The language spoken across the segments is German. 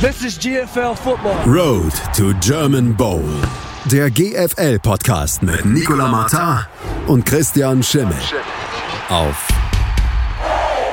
This is GFL Football. Road to German Bowl. Der GFL-Podcast mit Nicola Martin und Christian Schimmel. Auf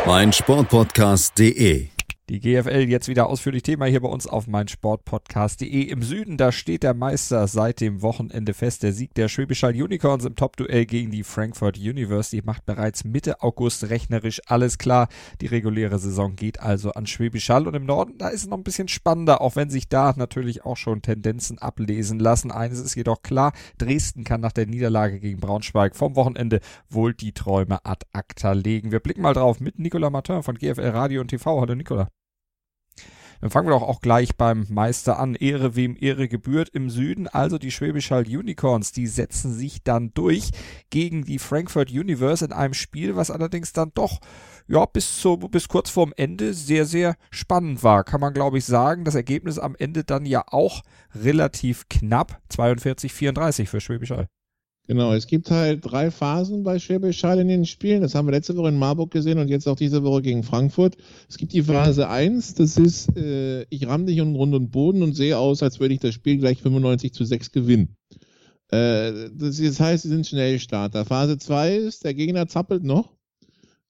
meinsportpodcast.de. Die GFL jetzt wieder ausführlich Thema hier bei uns auf meinsportpodcast.de. Im Süden, da steht der Meister seit dem Wochenende fest. Der Sieg der Schwäbisch Unicorns im Top-Duell gegen die Frankfurt University macht bereits Mitte August rechnerisch alles klar. Die reguläre Saison geht also an Schwäbisch Hall und im Norden, da ist es noch ein bisschen spannender, auch wenn sich da natürlich auch schon Tendenzen ablesen lassen. Eines ist jedoch klar, Dresden kann nach der Niederlage gegen Braunschweig vom Wochenende wohl die Träume ad acta legen. Wir blicken mal drauf mit Nicolas Martin von GFL Radio und TV. Hallo Nicola. Dann fangen wir doch auch gleich beim Meister an. Ehre wem Ehre gebührt im Süden. Also die Schwäbisch Hall Unicorns, die setzen sich dann durch gegen die Frankfurt Universe in einem Spiel, was allerdings dann doch ja, bis, zu, bis kurz vorm Ende sehr, sehr spannend war, kann man glaube ich sagen. Das Ergebnis am Ende dann ja auch relativ knapp, 42-34 für Schwäbisch Hall. Genau, es gibt halt drei Phasen bei Schwäbisch Hall in den Spielen. Das haben wir letzte Woche in Marburg gesehen und jetzt auch diese Woche gegen Frankfurt. Es gibt die Phase 1, das ist, äh, ich ramm dich um Grund und Boden und sehe aus, als würde ich das Spiel gleich 95 zu 6 gewinnen. Äh, das, das heißt, sie sind Schnellstarter. Phase 2 ist, der Gegner zappelt noch.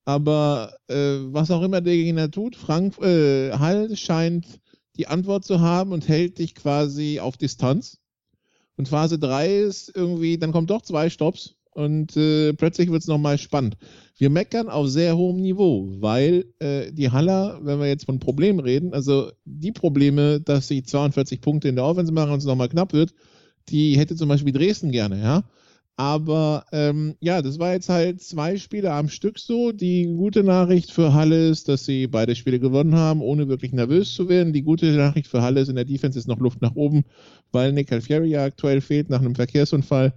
Aber äh, was auch immer der Gegner tut, Frank, äh, Hall scheint die Antwort zu haben und hält dich quasi auf Distanz. Und Phase 3 ist irgendwie, dann kommt doch zwei Stops und äh, plötzlich wird es nochmal spannend. Wir meckern auf sehr hohem Niveau, weil äh, die Haller, wenn wir jetzt von Problemen reden, also die Probleme, dass sie 42 Punkte in der Offense machen und es nochmal knapp wird, die hätte zum Beispiel Dresden gerne, ja. Aber ähm, ja, das war jetzt halt zwei Spiele am Stück so. Die gute Nachricht für Halle ist, dass sie beide Spiele gewonnen haben, ohne wirklich nervös zu werden. Die gute Nachricht für Halle ist, in der Defense ist noch Luft nach oben, weil Nick Alfieri ja aktuell fehlt nach einem Verkehrsunfall.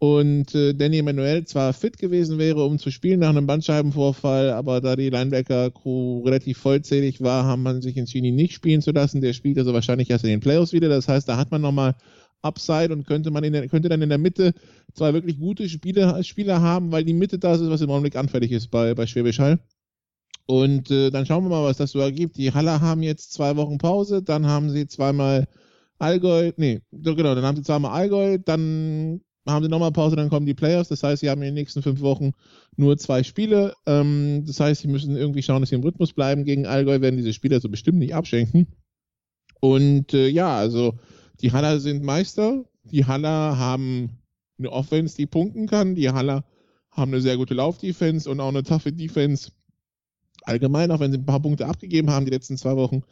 Und äh, Danny Emanuel zwar fit gewesen wäre, um zu spielen nach einem Bandscheibenvorfall, aber da die Linebacker-Crew relativ vollzählig war, haben man sich entschieden, ihn nicht spielen zu lassen. Der spielt also wahrscheinlich erst in den Playoffs wieder. Das heißt, da hat man nochmal Upside und könnte man in der, könnte dann in der Mitte zwei wirklich gute Spiele, Spieler haben, weil die Mitte das ist, was im Augenblick anfällig ist bei, bei Schwäbisch Hall. Und äh, dann schauen wir mal, was das so ergibt. Die Haller haben jetzt zwei Wochen Pause, dann haben sie zweimal Allgäu, nee, genau, dann haben sie zweimal Allgäu, dann haben sie nochmal Pause, dann kommen die Playoffs. Das heißt, sie haben in den nächsten fünf Wochen nur zwei Spiele. Ähm, das heißt, sie müssen irgendwie schauen, dass sie im Rhythmus bleiben. Gegen Allgäu werden diese Spieler so bestimmt nicht abschenken. Und äh, ja, also die Haller sind Meister. Die Haller haben eine Offense, die punkten kann. Die Haller haben eine sehr gute Laufdefense und auch eine taffe Defense. Allgemein, auch wenn sie ein paar Punkte abgegeben haben die letzten zwei Wochen.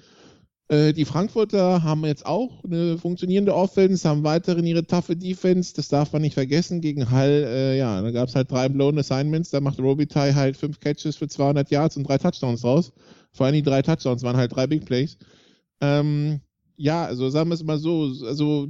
Äh, die Frankfurter haben jetzt auch eine funktionierende Offense, haben weiterhin ihre taffe Defense. Das darf man nicht vergessen. Gegen Hall, äh, ja, da gab es halt drei blown Assignments. Da macht Robitaille halt fünf Catches für 200 Yards und drei Touchdowns raus. Vor allem die drei Touchdowns waren halt drei Big Plays. Ähm, ja, also sagen wir es mal so, also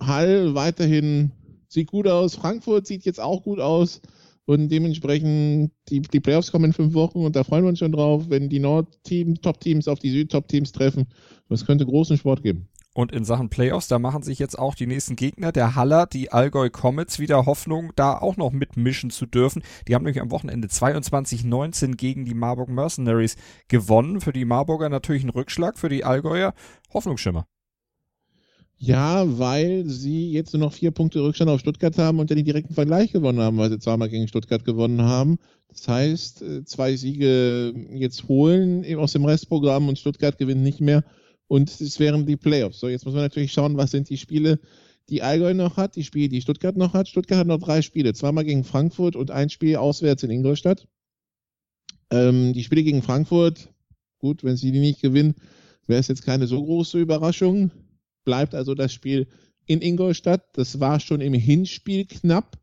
Hall weiterhin sieht gut aus, Frankfurt sieht jetzt auch gut aus und dementsprechend die, die Playoffs kommen in fünf Wochen und da freuen wir uns schon drauf, wenn die Nord-Team, Top-Teams auf die Süd-Top-Teams treffen. Das könnte großen Sport geben. Und in Sachen Playoffs, da machen sich jetzt auch die nächsten Gegner, der Haller, die Allgäu Comets, wieder Hoffnung, da auch noch mitmischen zu dürfen. Die haben nämlich am Wochenende 22-19 gegen die Marburg Mercenaries gewonnen. Für die Marburger natürlich ein Rückschlag, für die Allgäuer Hoffnungsschimmer. Ja, weil sie jetzt nur noch vier Punkte Rückstand auf Stuttgart haben und dann den direkten Vergleich gewonnen haben, weil sie zweimal gegen Stuttgart gewonnen haben. Das heißt, äh, zwei Siege jetzt holen aus dem Restprogramm und Stuttgart gewinnt nicht mehr und es wären die Playoffs. So, jetzt muss man natürlich schauen, was sind die Spiele, die Allgäu noch hat, die Spiele, die Stuttgart noch hat. Stuttgart hat noch drei Spiele, zweimal gegen Frankfurt und ein Spiel auswärts in Ingolstadt. Ähm, die Spiele gegen Frankfurt, gut, wenn sie die nicht gewinnen, wäre es jetzt keine so große Überraschung. Bleibt also das Spiel in Ingolstadt. Das war schon im Hinspiel knapp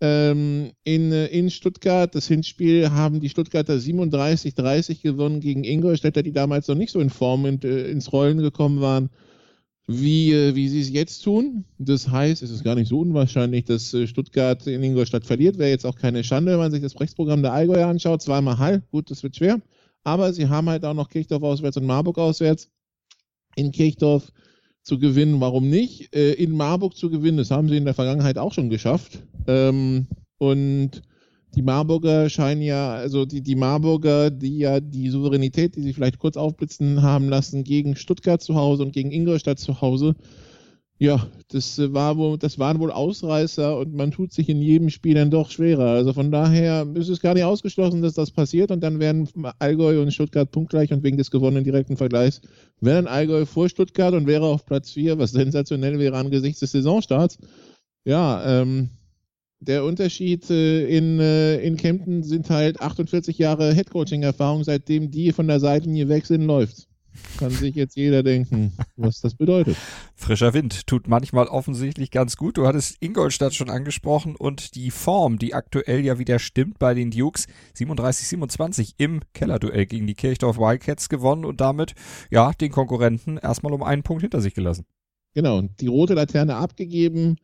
ähm, in, äh, in Stuttgart. Das Hinspiel haben die Stuttgarter 37-30 gewonnen gegen Ingolstädter, die damals noch nicht so in Form und, äh, ins Rollen gekommen waren, wie, äh, wie sie es jetzt tun. Das heißt, es ist gar nicht so unwahrscheinlich, dass Stuttgart in Ingolstadt verliert. Wäre jetzt auch keine Schande, wenn man sich das Rechtsprogramm der Allgäuer anschaut. Zweimal Hall, gut, das wird schwer. Aber sie haben halt auch noch Kirchdorf auswärts und Marburg auswärts. In Kirchdorf zu gewinnen, warum nicht? in Marburg zu gewinnen, das haben sie in der Vergangenheit auch schon geschafft. Ähm, und die Marburger scheinen ja, also die, die Marburger, die ja die Souveränität, die sie vielleicht kurz aufblitzen haben lassen, gegen Stuttgart zu Hause und gegen Ingolstadt zu Hause, ja, das war wohl, das waren wohl Ausreißer und man tut sich in jedem Spiel dann doch schwerer. Also von daher ist es gar nicht ausgeschlossen, dass das passiert und dann werden Allgäu und Stuttgart punktgleich und wegen des gewonnenen direkten Vergleichs wäre dann Allgäu vor Stuttgart und wäre auf Platz 4, was sensationell wäre angesichts des Saisonstarts. Ja, ähm, der Unterschied äh, in, äh, in Kempten sind halt 48 Jahre Headcoaching-Erfahrung, seitdem die von der Seitenlinie weg sind, läuft. Kann sich jetzt jeder denken, was das bedeutet. Frischer Wind tut manchmal offensichtlich ganz gut. Du hattest Ingolstadt schon angesprochen und die Form, die aktuell ja wieder stimmt bei den Dukes. 37-27 im Kellerduell gegen die Kirchdorf Wildcats gewonnen und damit ja den Konkurrenten erstmal um einen Punkt hinter sich gelassen. Genau, die rote Laterne abgegeben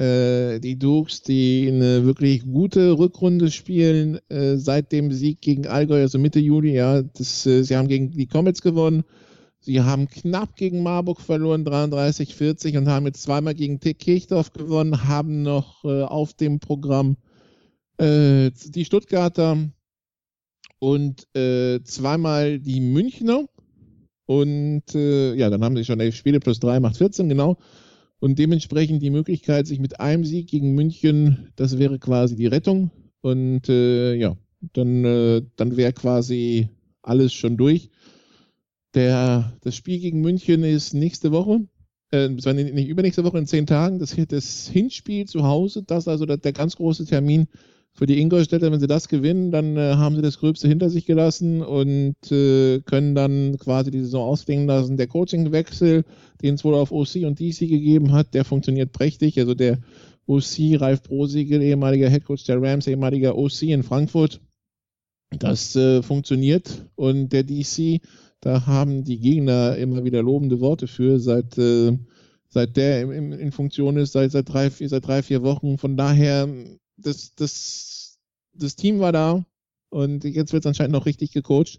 die Dukes, die eine wirklich gute Rückrunde spielen, äh, seit dem Sieg gegen Allgäu, also Mitte Juli, ja, das, äh, sie haben gegen die Comets gewonnen. Sie haben knapp gegen Marburg verloren, 33-40 und haben jetzt zweimal gegen Kirchdorf gewonnen, haben noch äh, auf dem Programm äh, die Stuttgarter und äh, zweimal die Münchner. Und äh, ja, dann haben sie schon elf Spiele plus drei macht 14, genau. Und dementsprechend die Möglichkeit, sich mit einem Sieg gegen München, das wäre quasi die Rettung. Und äh, ja, dann, äh, dann wäre quasi alles schon durch. Der, das Spiel gegen München ist nächste Woche, äh, nicht übernächste Woche in zehn Tagen. Das, das Hinspiel zu Hause, das ist also der, der ganz große Termin für die Ingolstädter, wenn sie das gewinnen, dann äh, haben sie das Gröbste hinter sich gelassen und äh, können dann quasi die Saison ausklingen lassen. Der Coachingwechsel, den es wohl auf OC und DC gegeben hat, der funktioniert prächtig. Also der OC, Ralf Brosiegel, ehemaliger Headcoach der Rams, ehemaliger OC in Frankfurt, das äh, funktioniert. Und der DC, da haben die Gegner immer wieder lobende Worte für, seit, äh, seit der in, in Funktion ist, seit, seit, drei, seit drei, vier Wochen. Von daher das, das, das Team war da und jetzt wird es anscheinend noch richtig gecoacht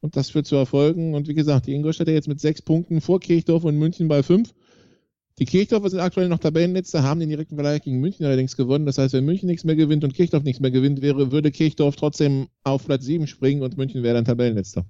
und das wird zu erfolgen. Und wie gesagt, die Ingolstädter jetzt mit sechs Punkten vor Kirchdorf und München bei fünf. Die Kirchdorfer sind aktuell noch Tabellenletzter, haben den direkten Vergleich gegen München allerdings gewonnen. Das heißt, wenn München nichts mehr gewinnt und Kirchdorf nichts mehr gewinnt, wäre, würde Kirchdorf trotzdem auf Platz sieben springen und München wäre dann Tabellenletzter.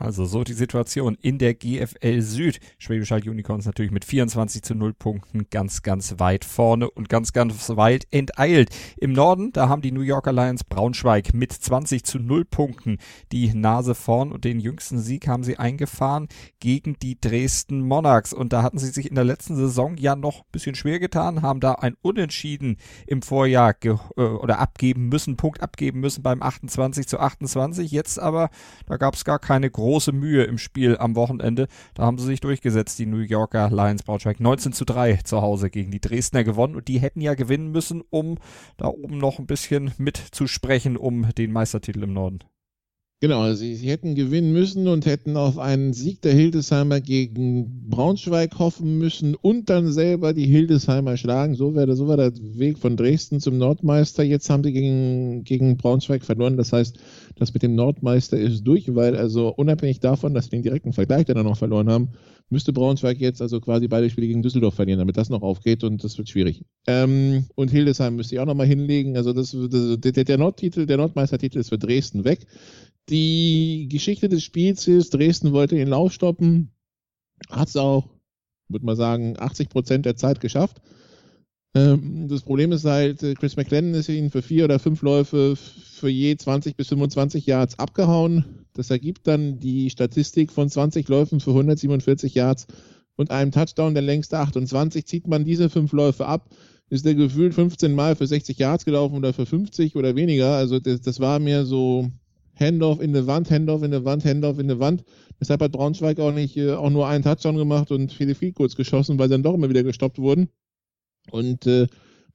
Also so die Situation in der GFL Süd. Schwäbisch Hall Unicorns natürlich mit 24 zu 0 Punkten ganz, ganz weit vorne und ganz, ganz weit enteilt. Im Norden, da haben die New Yorker Lions Braunschweig mit 20 zu 0 Punkten die Nase vorn und den jüngsten Sieg haben sie eingefahren gegen die Dresden Monarchs. Und da hatten sie sich in der letzten Saison ja noch ein bisschen schwer getan, haben da ein Unentschieden im Vorjahr äh, oder abgeben müssen, Punkt abgeben müssen beim 28 zu 28. Jetzt aber, da gab es gar keine große große Mühe im Spiel am Wochenende. Da haben sie sich durchgesetzt, die New Yorker Lions Braunschweig. 19 zu 3 zu Hause gegen die Dresdner gewonnen und die hätten ja gewinnen müssen, um da oben noch ein bisschen mitzusprechen um den Meistertitel im Norden. Genau, sie, sie, hätten gewinnen müssen und hätten auf einen Sieg der Hildesheimer gegen Braunschweig hoffen müssen und dann selber die Hildesheimer schlagen. So wäre so war der Weg von Dresden zum Nordmeister. Jetzt haben sie gegen, gegen Braunschweig verloren. Das heißt, das mit dem Nordmeister ist durch, weil also unabhängig davon, dass sie den direkten Vergleich dann noch verloren haben, müsste Braunschweig jetzt also quasi beide Spiele gegen Düsseldorf verlieren, damit das noch aufgeht und das wird schwierig. Ähm, und Hildesheim müsste ich auch nochmal hinlegen. Also das, das, der, der Nordtitel, der Nordmeistertitel ist für Dresden weg. Die Geschichte des Spiels ist, Dresden wollte den Lauf stoppen, hat es auch, würde man sagen, 80 Prozent der Zeit geschafft. Ähm, das Problem ist halt, äh, Chris McLennan ist ihnen für vier oder fünf Läufe für je 20 bis 25 Yards abgehauen. Das ergibt dann die Statistik von 20 Läufen für 147 Yards und einem Touchdown der längste 28. Zieht man diese fünf Läufe ab, ist der gefühlt 15 Mal für 60 Yards gelaufen oder für 50 oder weniger. Also das, das war mir so Handoff in der Wand, Handoff in der Wand, Handoff in der Wand. Deshalb hat Braunschweig auch nicht äh, auch nur einen Touchdown gemacht und viele Field Goals geschossen, weil sie dann doch immer wieder gestoppt wurden. Und äh,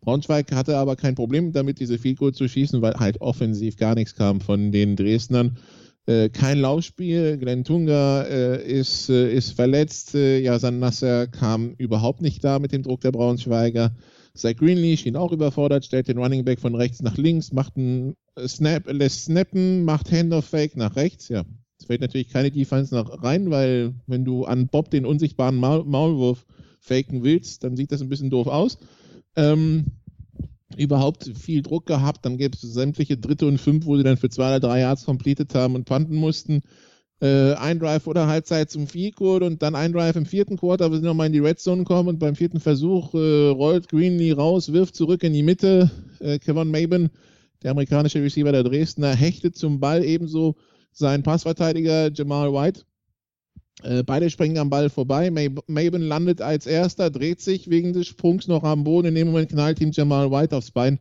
Braunschweig hatte aber kein Problem damit, diese Goals zu schießen, weil halt offensiv gar nichts kam von den Dresdnern. Äh, kein Laufspiel. Glenn Tunga äh, ist, äh, ist verletzt. Äh, Jasan Nasser kam überhaupt nicht da mit dem Druck der Braunschweiger. Zach Greenlee schien auch überfordert, stellt den Running Back von rechts nach links, macht einen Snap, lässt snappen, macht Handoff-Fake nach rechts. Ja, es fällt natürlich keine Defense nach rein, weil wenn du an Bob den unsichtbaren Maul Maulwurf faken willst, dann sieht das ein bisschen doof aus. Ähm, überhaupt viel Druck gehabt. Dann gäbe es sämtliche dritte und fünf, wo sie dann für zwei oder drei Yards completed haben und panten mussten. Äh, ein Drive oder Halbzeit zum Field und dann ein Drive im vierten Quarter, wo sie nochmal in die Red Zone kommen und beim vierten Versuch äh, rollt Greenlee raus, wirft zurück in die Mitte. Äh, Kevin Maben, der amerikanische Receiver der Dresdner, hechtet zum Ball ebenso sein Passverteidiger Jamal White. Äh, beide springen am Ball vorbei. Maben landet als erster, dreht sich wegen des Sprungs noch am Boden. In dem Moment knallt ihm Jamal White aufs Bein.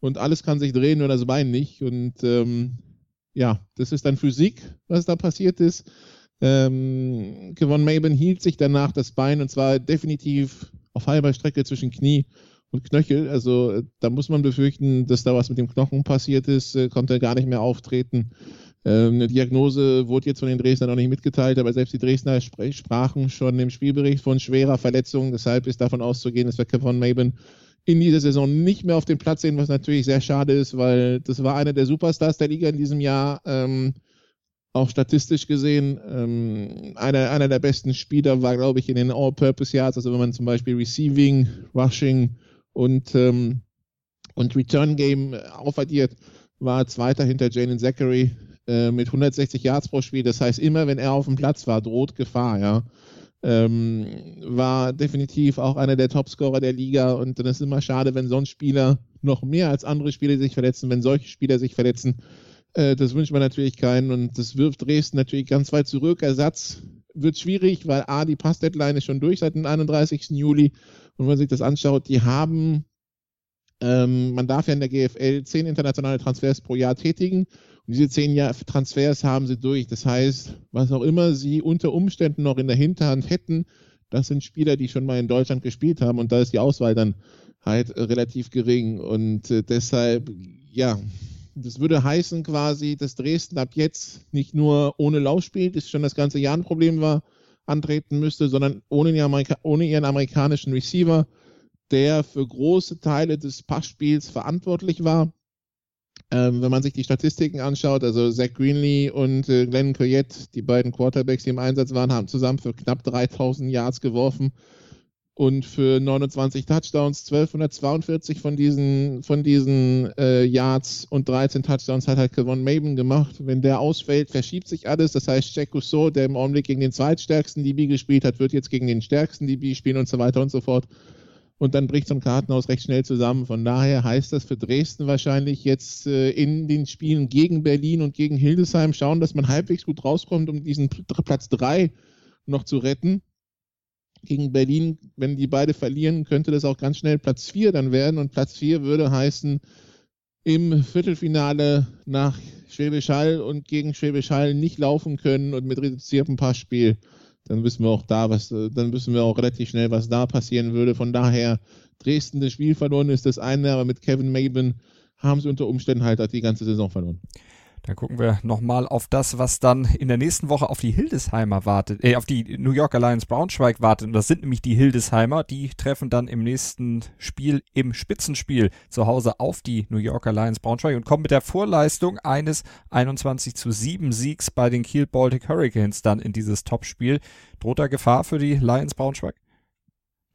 Und alles kann sich drehen, nur das Bein nicht. Und ähm, ja, das ist dann Physik, was da passiert ist. Ähm, Kevon Maben hielt sich danach das Bein und zwar definitiv auf halber Strecke zwischen Knie und Knöchel. Also da muss man befürchten, dass da was mit dem Knochen passiert ist, äh, konnte gar nicht mehr auftreten. Ähm, eine Diagnose wurde jetzt von den Dresdner noch nicht mitgeteilt, aber selbst die Dresdner sprachen schon im Spielbericht von schwerer Verletzung. Deshalb ist davon auszugehen, dass wir Kevon Maben in dieser Saison nicht mehr auf dem Platz sehen, was natürlich sehr schade ist, weil das war einer der Superstars der Liga in diesem Jahr. Ähm, auch statistisch gesehen, ähm, einer, einer der besten Spieler war, glaube ich, in den All-Purpose Yards, also wenn man zum Beispiel Receiving, Rushing und, ähm, und Return Game aufaddiert, war Zweiter hinter Jalen Zachary äh, mit 160 Yards pro Spiel. Das heißt, immer wenn er auf dem Platz war, droht Gefahr, ja. Ähm, war definitiv auch einer der Topscorer der Liga und dann ist immer schade, wenn so ein Spieler noch mehr als andere Spieler sich verletzen, wenn solche Spieler sich verletzen. Äh, das wünscht man natürlich keinen und das wirft Dresden natürlich ganz weit zurück. Ersatz wird schwierig, weil A, die Passdeadline ist schon durch seit dem 31. Juli und wenn man sich das anschaut, die haben, ähm, man darf ja in der GFL zehn internationale Transfers pro Jahr tätigen und diese zehn Jahre Transfers haben sie durch. Das heißt, was auch immer sie unter Umständen noch in der Hinterhand hätten, das sind Spieler, die schon mal in Deutschland gespielt haben und da ist die Auswahl dann halt relativ gering. Und äh, deshalb, ja, das würde heißen quasi, dass Dresden ab jetzt nicht nur ohne Lauf spielt, das schon das ganze Jahr ein Problem war, antreten müsste, sondern ohne, Amerika ohne ihren amerikanischen Receiver, der für große Teile des Passspiels verantwortlich war. Ähm, wenn man sich die Statistiken anschaut, also Zach Greenlee und äh, Glenn Coyette, die beiden Quarterbacks, die im Einsatz waren, haben zusammen für knapp 3000 Yards geworfen und für 29 Touchdowns, 1242 von diesen, von diesen äh, Yards und 13 Touchdowns hat halt Kevon Maben gemacht. Wenn der ausfällt, verschiebt sich alles. Das heißt, Jack Rousseau, der im Augenblick gegen den zweitstärksten DB gespielt hat, wird jetzt gegen den stärksten DB spielen und so weiter und so fort und dann bricht so ein Kartenhaus recht schnell zusammen. Von daher heißt das für Dresden wahrscheinlich jetzt äh, in den Spielen gegen Berlin und gegen Hildesheim schauen, dass man halbwegs gut rauskommt, um diesen Platz 3 noch zu retten. Gegen Berlin, wenn die beide verlieren, könnte das auch ganz schnell Platz 4 dann werden und Platz 4 würde heißen, im Viertelfinale nach Schwäbisch Hall und gegen Schwäbisch Hall nicht laufen können und mit reduziertem Passspiel dann wissen wir auch da, was, äh, dann wissen wir auch relativ schnell, was da passieren würde. Von daher, Dresden das Spiel verloren ist das eine, aber mit Kevin Maben haben sie unter Umständen halt die ganze Saison verloren. Dann gucken wir nochmal auf das, was dann in der nächsten Woche auf die Hildesheimer wartet, äh, auf die New York Alliance Braunschweig wartet. Und das sind nämlich die Hildesheimer. Die treffen dann im nächsten Spiel, im Spitzenspiel zu Hause auf die New York Alliance Braunschweig und kommen mit der Vorleistung eines 21 zu 7 Siegs bei den Kiel Baltic Hurricanes dann in dieses Topspiel. Droht da Gefahr für die Lions Braunschweig?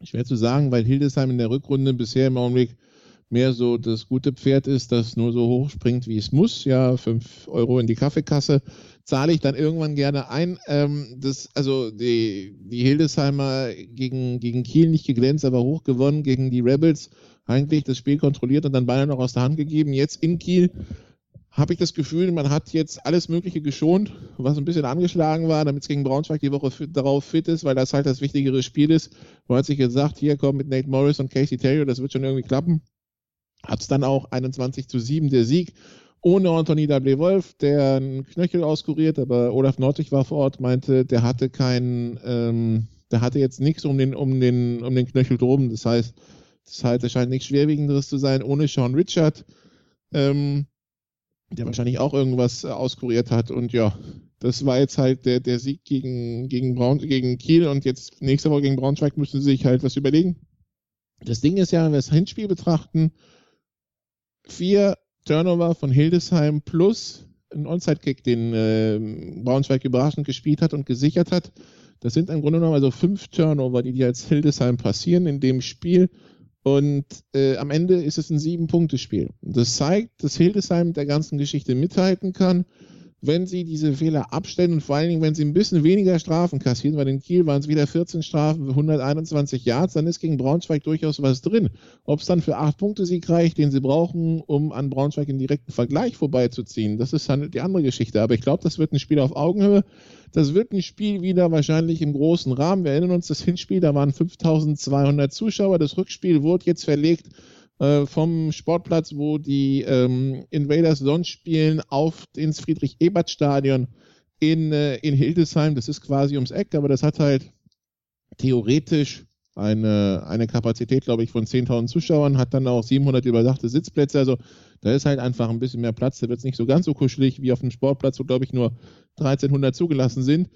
Schwer zu sagen, weil Hildesheim in der Rückrunde bisher im Augenblick mehr so das gute Pferd ist, das nur so hoch springt, wie es muss. Ja, fünf Euro in die Kaffeekasse zahle ich dann irgendwann gerne ein. Ähm, das, also die, die Hildesheimer gegen, gegen Kiel nicht geglänzt, aber hoch gewonnen gegen die Rebels. Eigentlich das Spiel kontrolliert und dann beinahe noch aus der Hand gegeben. Jetzt in Kiel habe ich das Gefühl, man hat jetzt alles Mögliche geschont, was ein bisschen angeschlagen war, damit es gegen Braunschweig die Woche fit, darauf fit ist, weil das halt das wichtigere Spiel ist. Man hat sich gesagt, hier kommt mit Nate Morris und Casey Terry, das wird schon irgendwie klappen hat es dann auch 21 zu 7 der Sieg. Ohne Anthony W. Wolf, der einen Knöchel auskuriert, aber Olaf Nordwig war vor Ort, meinte, der hatte keinen, ähm, der hatte jetzt nichts um den, um den, um den Knöchel drum. Das heißt, das heißt, es scheint nichts Schwerwiegenderes zu sein. Ohne Sean Richard, ähm, der wahrscheinlich auch irgendwas äh, auskuriert hat. Und ja, das war jetzt halt der, der Sieg gegen, gegen, Braun, gegen Kiel und jetzt nächste Woche gegen Braunschweig müssen sie sich halt was überlegen. Das Ding ist ja, wenn wir das Hinspiel betrachten, vier Turnover von Hildesheim plus ein Onside-Kick, den äh, Braunschweig überraschend gespielt hat und gesichert hat. Das sind im Grunde genommen also fünf Turnover, die dir als Hildesheim passieren in dem Spiel. Und äh, am Ende ist es ein Sieben-Punkte-Spiel. Das zeigt, dass Hildesheim der ganzen Geschichte mithalten kann wenn sie diese Fehler abstellen und vor allen Dingen, wenn sie ein bisschen weniger Strafen kassieren, weil in Kiel waren es wieder 14 Strafen für 121 Yards, dann ist gegen Braunschweig durchaus was drin. Ob es dann für acht Punkte Sieg reicht, den sie brauchen, um an Braunschweig in direkten Vergleich vorbeizuziehen, das ist dann die andere Geschichte. Aber ich glaube, das wird ein Spiel auf Augenhöhe. Das wird ein Spiel wieder wahrscheinlich im großen Rahmen. Wir erinnern uns, das Hinspiel, da waren 5200 Zuschauer. Das Rückspiel wurde jetzt verlegt äh, vom Sportplatz, wo die ähm, Invaders sonst spielen, auf ins Friedrich-Ebert-Stadion in, äh, in Hildesheim. Das ist quasi ums Eck, aber das hat halt theoretisch eine, eine Kapazität, glaube ich, von 10.000 Zuschauern, hat dann auch 700 überdachte Sitzplätze. Also da ist halt einfach ein bisschen mehr Platz. Da wird es nicht so ganz so kuschelig wie auf dem Sportplatz, wo, glaube ich, nur 1300 zugelassen sind.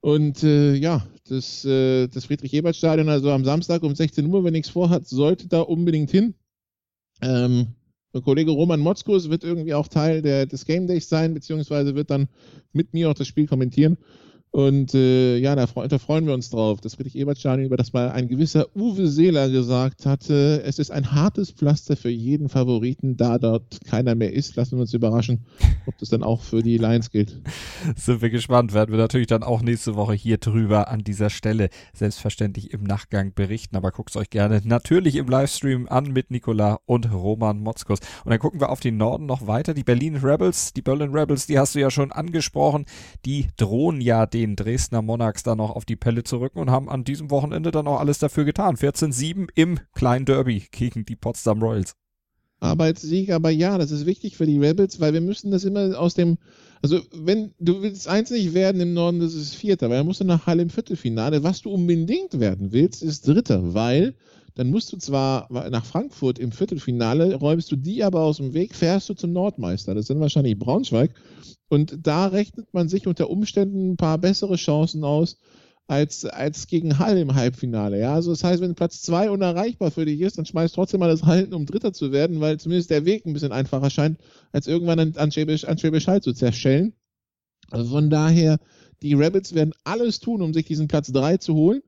Und äh, ja, das, äh, das Friedrich-Ebert-Stadion, also am Samstag um 16 Uhr, wenn nichts vorhat, sollte da unbedingt hin. Ähm, der Kollege Roman Motzkus wird irgendwie auch Teil der, des Game Days sein, beziehungsweise wird dann mit mir auch das Spiel kommentieren. Und äh, ja, da, da, freuen wir uns drauf. Das Friedrich-Ebert-Stadion, über das mal ein gewisser Uwe Seeler gesagt hatte, es ist ein hartes Pflaster für jeden Favoriten, da dort keiner mehr ist. Lassen wir uns überraschen, ob das dann auch für die Lions gilt. Sind wir gespannt. Werden wir natürlich dann auch nächste Woche hier drüber an dieser Stelle selbstverständlich im Nachgang berichten. Aber guckt es euch gerne natürlich im Livestream an mit Nikola und Roman Motzkos. Und dann gucken wir auf den Norden noch weiter. Die Berlin Rebels, die Berlin Rebels, die hast du ja schon angesprochen. Die drohen ja den den Dresdner Monarchs dann noch auf die Pelle zu rücken und haben an diesem Wochenende dann auch alles dafür getan. 14-7 im kleinen Derby gegen die Potsdam Royals. Arbeitssieg, aber ja, das ist wichtig für die Rebels, weil wir müssen das immer aus dem, also wenn du willst eins nicht werden im Norden, das ist Vierter, weil dann musst du nach Halle im Viertelfinale. Was du unbedingt werden willst, ist Dritter, weil dann musst du zwar nach Frankfurt im Viertelfinale, räumst du die aber aus dem Weg, fährst du zum Nordmeister. Das sind wahrscheinlich Braunschweig. Und da rechnet man sich unter Umständen ein paar bessere Chancen aus als, als gegen Hall im Halbfinale. Ja, also das heißt, wenn Platz zwei unerreichbar für dich ist, dann schmeißt trotzdem mal das Halten, um Dritter zu werden, weil zumindest der Weg ein bisschen einfacher scheint, als irgendwann an, Schwäbisch, an Schwäbisch Hall zu zerstellen. Also von daher, die Rabbits werden alles tun, um sich diesen Platz drei zu holen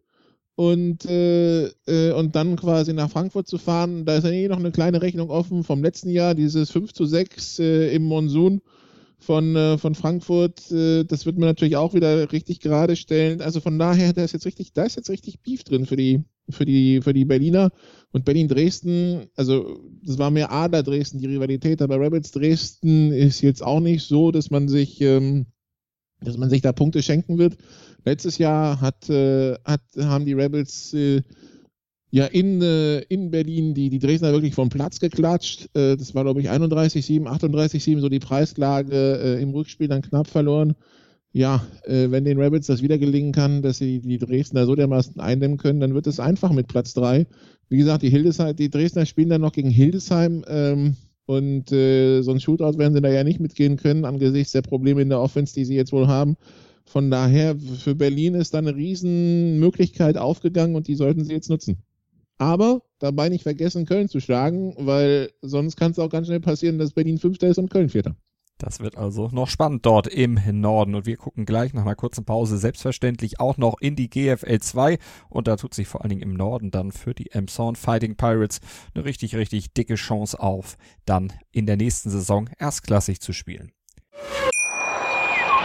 und, äh, äh, und dann quasi nach Frankfurt zu fahren. Da ist ja eh noch eine kleine Rechnung offen vom letzten Jahr, dieses 5 zu 6 äh, im Monsun von, äh, von Frankfurt. Äh, das wird man natürlich auch wieder richtig gerade stellen. Also von daher, da ist jetzt richtig, da ist jetzt richtig Beef drin für die, für die, für die Berliner. Und Berlin-Dresden, also das war mehr Ader Dresden, die Rivalität, aber Rabbits Dresden ist jetzt auch nicht so, dass man sich, ähm, dass man sich da Punkte schenken wird. Letztes Jahr hat, äh, hat, haben die Rebels äh, ja in, äh, in Berlin die, die Dresdner wirklich vom Platz geklatscht. Äh, das war, glaube ich, 31-7, 38-7, so die Preislage äh, im Rückspiel dann knapp verloren. Ja, äh, wenn den Rebels das wieder gelingen kann, dass sie die Dresdner so dermaßen eindämmen können, dann wird es einfach mit Platz 3. Wie gesagt, die, Hildesheim, die Dresdner spielen dann noch gegen Hildesheim ähm, und äh, so ein Shootout werden sie da ja nicht mitgehen können, angesichts der Probleme in der Offense, die sie jetzt wohl haben. Von daher, für Berlin ist da eine Riesenmöglichkeit aufgegangen und die sollten sie jetzt nutzen. Aber dabei nicht vergessen, Köln zu schlagen, weil sonst kann es auch ganz schnell passieren, dass Berlin Fünfter ist und Köln Vierter. Das wird also noch spannend dort im Norden. Und wir gucken gleich nach einer kurzen Pause selbstverständlich auch noch in die GFL 2. Und da tut sich vor allen Dingen im Norden dann für die Emson Fighting Pirates eine richtig, richtig dicke Chance auf, dann in der nächsten Saison erstklassig zu spielen.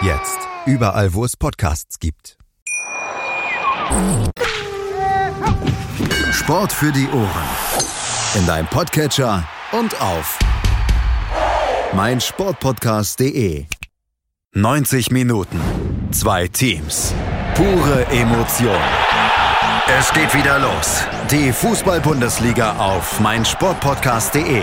Jetzt. Überall, wo es Podcasts gibt. Sport für die Ohren. In deinem Podcatcher und auf meinsportpodcast.de. 90 Minuten. Zwei Teams. Pure Emotion. Es geht wieder los. Die Fußball-Bundesliga auf meinsportpodcast.de.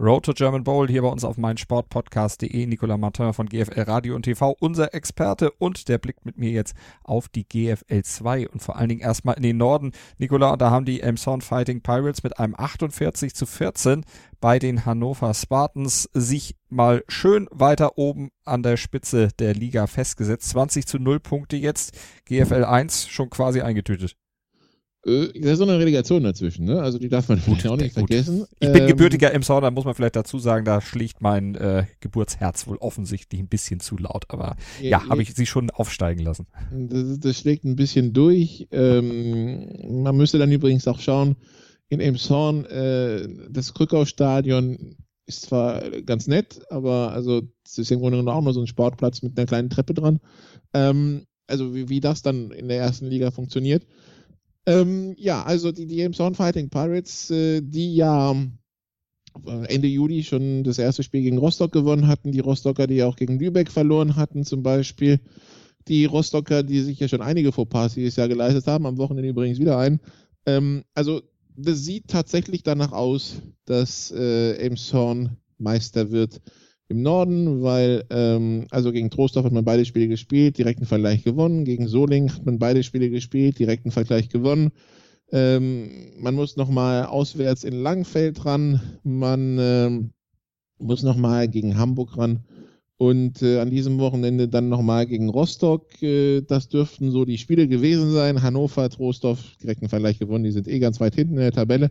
Road to German Bowl hier bei uns auf meinsportpodcast.de. Nicolas Martin von GFL Radio und TV, unser Experte und der blickt mit mir jetzt auf die GFL 2 und vor allen Dingen erstmal in den Norden. Nicolas, da haben die Emson Fighting Pirates mit einem 48 zu 14 bei den Hannover Spartans sich mal schön weiter oben an der Spitze der Liga festgesetzt. 20 zu 0 Punkte jetzt. GFL 1 schon quasi eingetütet. Äh, da ist so eine Relegation dazwischen, ne? Also die darf man gut, auch nicht gut. vergessen. Ich bin ähm, gebürtiger Emsor, da muss man vielleicht dazu sagen, da schlägt mein äh, Geburtsherz wohl offensichtlich ein bisschen zu laut, aber ja, ja habe ich sie schon aufsteigen lassen. Das, das schlägt ein bisschen durch. Ähm, man müsste dann übrigens auch schauen, in Emshorn, äh, das Krückau-Stadion ist zwar ganz nett, aber also es ist im Grunde genommen auch nur so ein Sportplatz mit einer kleinen Treppe dran. Ähm, also wie, wie das dann in der ersten Liga funktioniert. Ähm, ja, also die, Elmshorn Fighting Pirates, äh, die ja äh, Ende Juli schon das erste Spiel gegen Rostock gewonnen hatten, die Rostocker, die auch gegen Lübeck verloren hatten zum Beispiel, die Rostocker, die sich ja schon einige Fauxpas dieses Jahr geleistet haben, am Wochenende übrigens wieder ein. Ähm, also das sieht tatsächlich danach aus, dass äh, Elmshorn Meister wird im Norden, weil, ähm, also gegen Trostorf hat man beide Spiele gespielt, direkten Vergleich gewonnen. Gegen Soling hat man beide Spiele gespielt, direkten Vergleich gewonnen. Ähm, man muss nochmal auswärts in Langfeld ran. Man ähm, muss nochmal gegen Hamburg ran. Und äh, an diesem Wochenende dann nochmal gegen Rostock. Äh, das dürften so die Spiele gewesen sein. Hannover, Trostorf, direkten Vergleich gewonnen. Die sind eh ganz weit hinten in der Tabelle.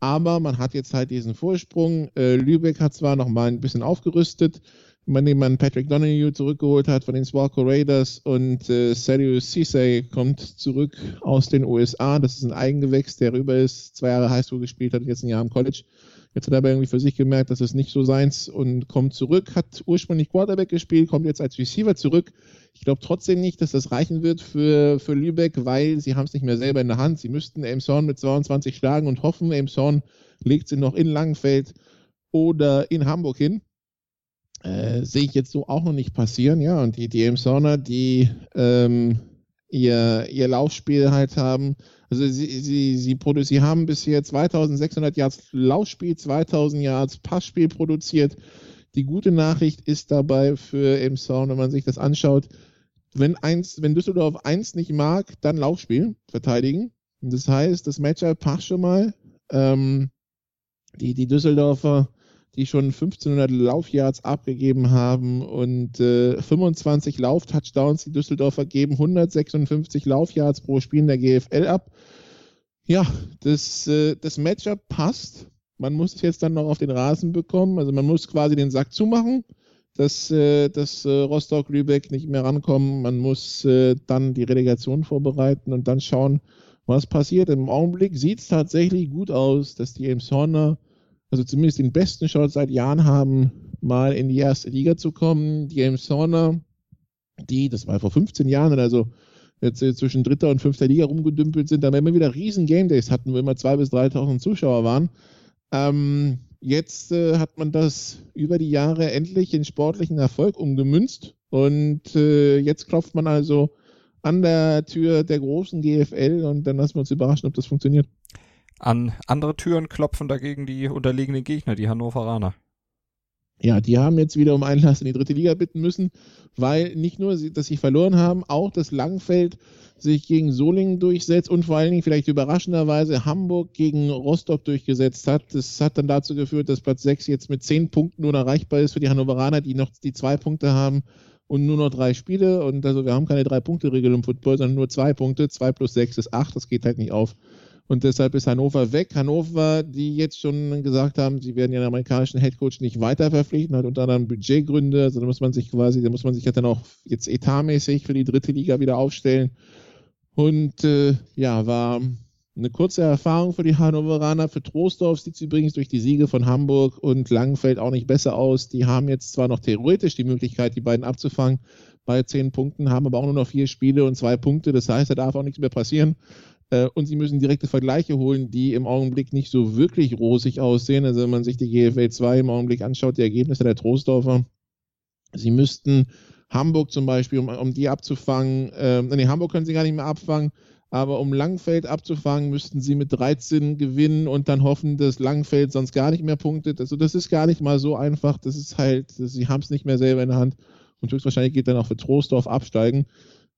Aber man hat jetzt halt diesen Vorsprung. Äh, Lübeck hat zwar noch mal ein bisschen aufgerüstet, indem man Patrick Donahue zurückgeholt hat von den Swarco Raiders und äh, Serious Cisse kommt zurück aus den USA. Das ist ein Eigengewächs, der rüber ist, zwei Jahre Highschool gespielt hat, jetzt ein Jahr im College. Jetzt hat er aber irgendwie für sich gemerkt, dass es nicht so seins und kommt zurück, hat ursprünglich Quarterback gespielt, kommt jetzt als Receiver zurück. Ich glaube trotzdem nicht, dass das reichen wird für, für Lübeck, weil sie haben es nicht mehr selber in der Hand. Sie müssten Elmshorn mit 22 schlagen und hoffen, Elmshorn legt sie noch in Langenfeld oder in Hamburg hin. Äh, Sehe ich jetzt so auch noch nicht passieren, ja. Und die, die Elmshorner, die ähm, ihr, ihr Laufspiel halt haben, also sie, sie, sie, sie haben bisher 2600 Yards Laufspiel, 2000 Yards Passspiel produziert. Die gute Nachricht ist dabei für Elmshorn, wenn man sich das anschaut, wenn, eins, wenn Düsseldorf eins nicht mag, dann Laufspiel verteidigen. Das heißt, das Matchup passt schon mal. Ähm, die, die Düsseldorfer, die schon 1500 Laufyards abgegeben haben und äh, 25 Lauftouchdowns, die Düsseldorfer geben 156 Laufyards pro Spiel in der GFL ab. Ja, das, äh, das Matchup passt. Man muss es jetzt dann noch auf den Rasen bekommen. Also man muss quasi den Sack zumachen, dass, äh, dass äh, Rostock-Lübeck nicht mehr rankommen. Man muss äh, dann die Relegation vorbereiten und dann schauen, was passiert. Im Augenblick sieht es tatsächlich gut aus, dass die Elmshorner also zumindest den besten Shot seit Jahren haben, mal in die erste Liga zu kommen. Die Elmshorner, die, das war vor 15 Jahren oder so, jetzt zwischen dritter und fünfter Liga rumgedümpelt sind, da immer wieder riesen Game Days hatten, wo immer 2.000 bis 3.000 Zuschauer waren. Ähm, jetzt äh, hat man das über die Jahre endlich in sportlichen Erfolg umgemünzt und äh, jetzt klopft man also an der Tür der großen GFL und dann lassen wir uns überraschen, ob das funktioniert. An andere Türen klopfen dagegen die unterlegenen Gegner, die Hannoveraner. Ja, die haben jetzt wieder um Einlass in die dritte Liga bitten müssen, weil nicht nur, dass sie verloren haben, auch das Langfeld sich gegen Solingen durchsetzt und vor allen Dingen vielleicht überraschenderweise Hamburg gegen Rostock durchgesetzt hat. Das hat dann dazu geführt, dass Platz 6 jetzt mit 10 Punkten nur erreichbar ist für die Hannoveraner, die noch die zwei Punkte haben und nur noch drei Spiele. Und also wir haben keine Drei-Punkte-Regel im Football, sondern nur zwei Punkte. Zwei plus sechs ist acht. Das geht halt nicht auf. Und deshalb ist Hannover weg. Hannover, die jetzt schon gesagt haben, sie werden ihren amerikanischen Headcoach nicht weiter verpflichten, hat unter anderem Budgetgründe. Also da muss man sich quasi, da muss man sich ja dann auch jetzt etatmäßig für die dritte Liga wieder aufstellen. Und äh, ja, war eine kurze Erfahrung für die Hannoveraner. Für Trostorf sieht es übrigens durch die Siege von Hamburg und Langenfeld auch nicht besser aus. Die haben jetzt zwar noch theoretisch die Möglichkeit, die beiden abzufangen bei zehn Punkten, haben aber auch nur noch vier Spiele und zwei Punkte. Das heißt, da darf auch nichts mehr passieren. Äh, und sie müssen direkte Vergleiche holen, die im Augenblick nicht so wirklich rosig aussehen. Also wenn man sich die GFL 2 im Augenblick anschaut, die Ergebnisse der Trostdorfer, sie müssten Hamburg zum Beispiel, um, um die abzufangen, äh, nee, Hamburg können sie gar nicht mehr abfangen, aber um Langfeld abzufangen, müssten sie mit 13 gewinnen und dann hoffen, dass Langfeld sonst gar nicht mehr punktet. Also das ist gar nicht mal so einfach. Das ist halt, sie haben es nicht mehr selber in der Hand und höchstwahrscheinlich geht dann auch für Troisdorf absteigen.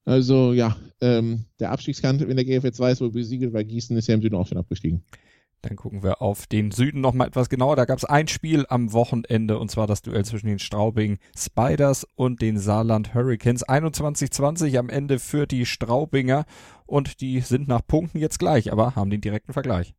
Also ja, ähm, der Abstiegskampf in der GFL 2 ist wohl besiegelt, weil Gießen ist ja im Süden auch schon abgestiegen. Dann gucken wir auf den Süden nochmal etwas genauer. Da gab es ein Spiel am Wochenende und zwar das Duell zwischen den Straubing Spiders und den Saarland Hurricanes. 21-20 am Ende für die Straubinger und die sind nach Punkten jetzt gleich, aber haben den direkten Vergleich.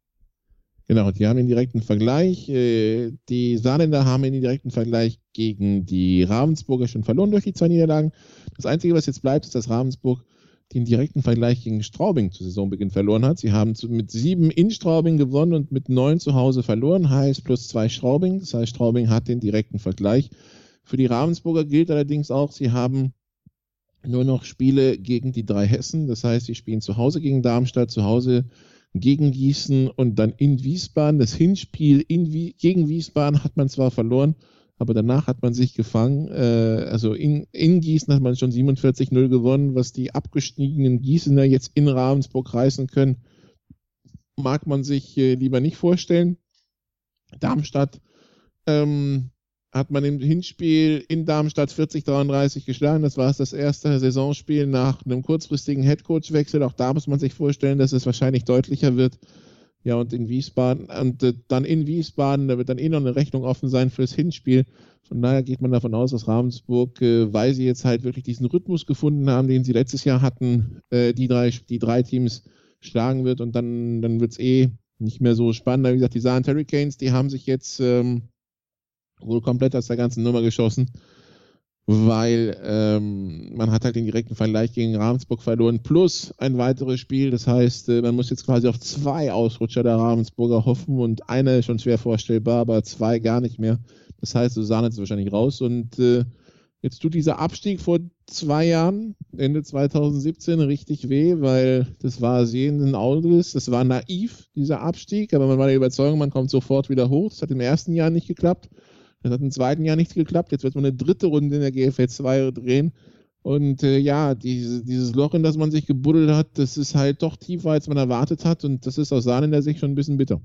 Genau, die haben den direkten Vergleich. Äh, die Saarländer haben den direkten Vergleich gegen die Ravensburger schon verloren durch die zwei Niederlagen. Das Einzige, was jetzt bleibt, ist, dass Ravensburg den direkten Vergleich gegen Straubing zu Saisonbeginn verloren hat. Sie haben mit sieben in Straubing gewonnen und mit neun zu Hause verloren, heißt plus zwei Straubing. Das heißt, Straubing hat den direkten Vergleich. Für die Ravensburger gilt allerdings auch, sie haben nur noch Spiele gegen die drei Hessen. Das heißt, sie spielen zu Hause gegen Darmstadt, zu Hause gegen Gießen und dann in Wiesbaden. Das Hinspiel in Wie gegen Wiesbaden hat man zwar verloren, aber danach hat man sich gefangen. Äh, also in, in Gießen hat man schon 47-0 gewonnen, was die abgestiegenen Gießener jetzt in Ravensburg reißen können, mag man sich äh, lieber nicht vorstellen. Darmstadt ähm, hat man im Hinspiel in Darmstadt 40-33 geschlagen. Das war das erste Saisonspiel nach einem kurzfristigen Headcoach-Wechsel. Auch da muss man sich vorstellen, dass es wahrscheinlich deutlicher wird. Ja, und in Wiesbaden, und äh, dann in Wiesbaden, da wird dann eh noch eine Rechnung offen sein fürs Hinspiel. Von daher geht man davon aus, dass Ravensburg, äh, weil sie jetzt halt wirklich diesen Rhythmus gefunden haben, den sie letztes Jahr hatten, äh, die, drei, die drei Teams schlagen wird und dann, dann wird es eh nicht mehr so spannend. Wie gesagt, die Saarland Hurricanes, die haben sich jetzt ähm, wohl komplett aus der ganzen Nummer geschossen, weil ähm, man hat halt den direkten Vergleich gegen Ravensburg verloren, plus ein weiteres Spiel. Das heißt, äh, man muss jetzt quasi auf zwei Ausrutscher der Ravensburger hoffen und eine ist schon schwer vorstellbar, aber zwei gar nicht mehr. Das heißt, Susanne ist wahrscheinlich raus und äh, Jetzt tut dieser Abstieg vor zwei Jahren, Ende 2017, richtig weh, weil das war sehenden Auges, das war naiv, dieser Abstieg, aber man war der Überzeugung, man kommt sofort wieder hoch. Das hat im ersten Jahr nicht geklappt. Das hat im zweiten Jahr nicht geklappt. Jetzt wird man eine dritte Runde in der GFL 2 drehen. Und äh, ja, diese, dieses Loch, in das man sich gebuddelt hat, das ist halt doch tiefer, als man erwartet hat. Und das ist aus der Sicht schon ein bisschen bitter.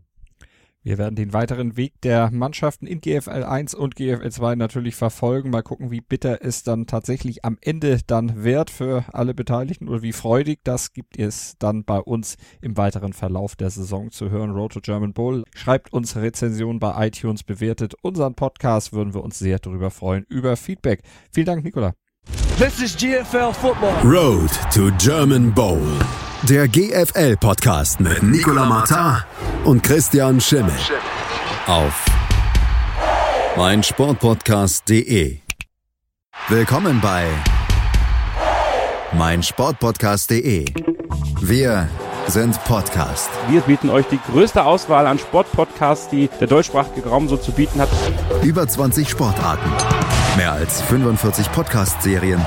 Wir werden den weiteren Weg der Mannschaften in GFL 1 und GFL 2 natürlich verfolgen. Mal gucken, wie bitter es dann tatsächlich am Ende dann wird für alle Beteiligten oder wie freudig. Das gibt es dann bei uns im weiteren Verlauf der Saison zu hören. Road to German Bowl. Schreibt uns Rezensionen bei iTunes, bewertet unseren Podcast. Würden wir uns sehr darüber freuen, über Feedback. Vielen Dank, Nicola. This is GFL Football. Road to German Bowl. Der GFL-Podcast mit Nicola Martin und Christian Schimmel. Auf meinsportpodcast.de. Willkommen bei meinsportpodcast.de. Wir sind Podcast. Wir bieten euch die größte Auswahl an Sportpodcasts, die der deutschsprachige Raum so zu bieten hat. Über 20 Sportarten, mehr als 45 Podcast-Serien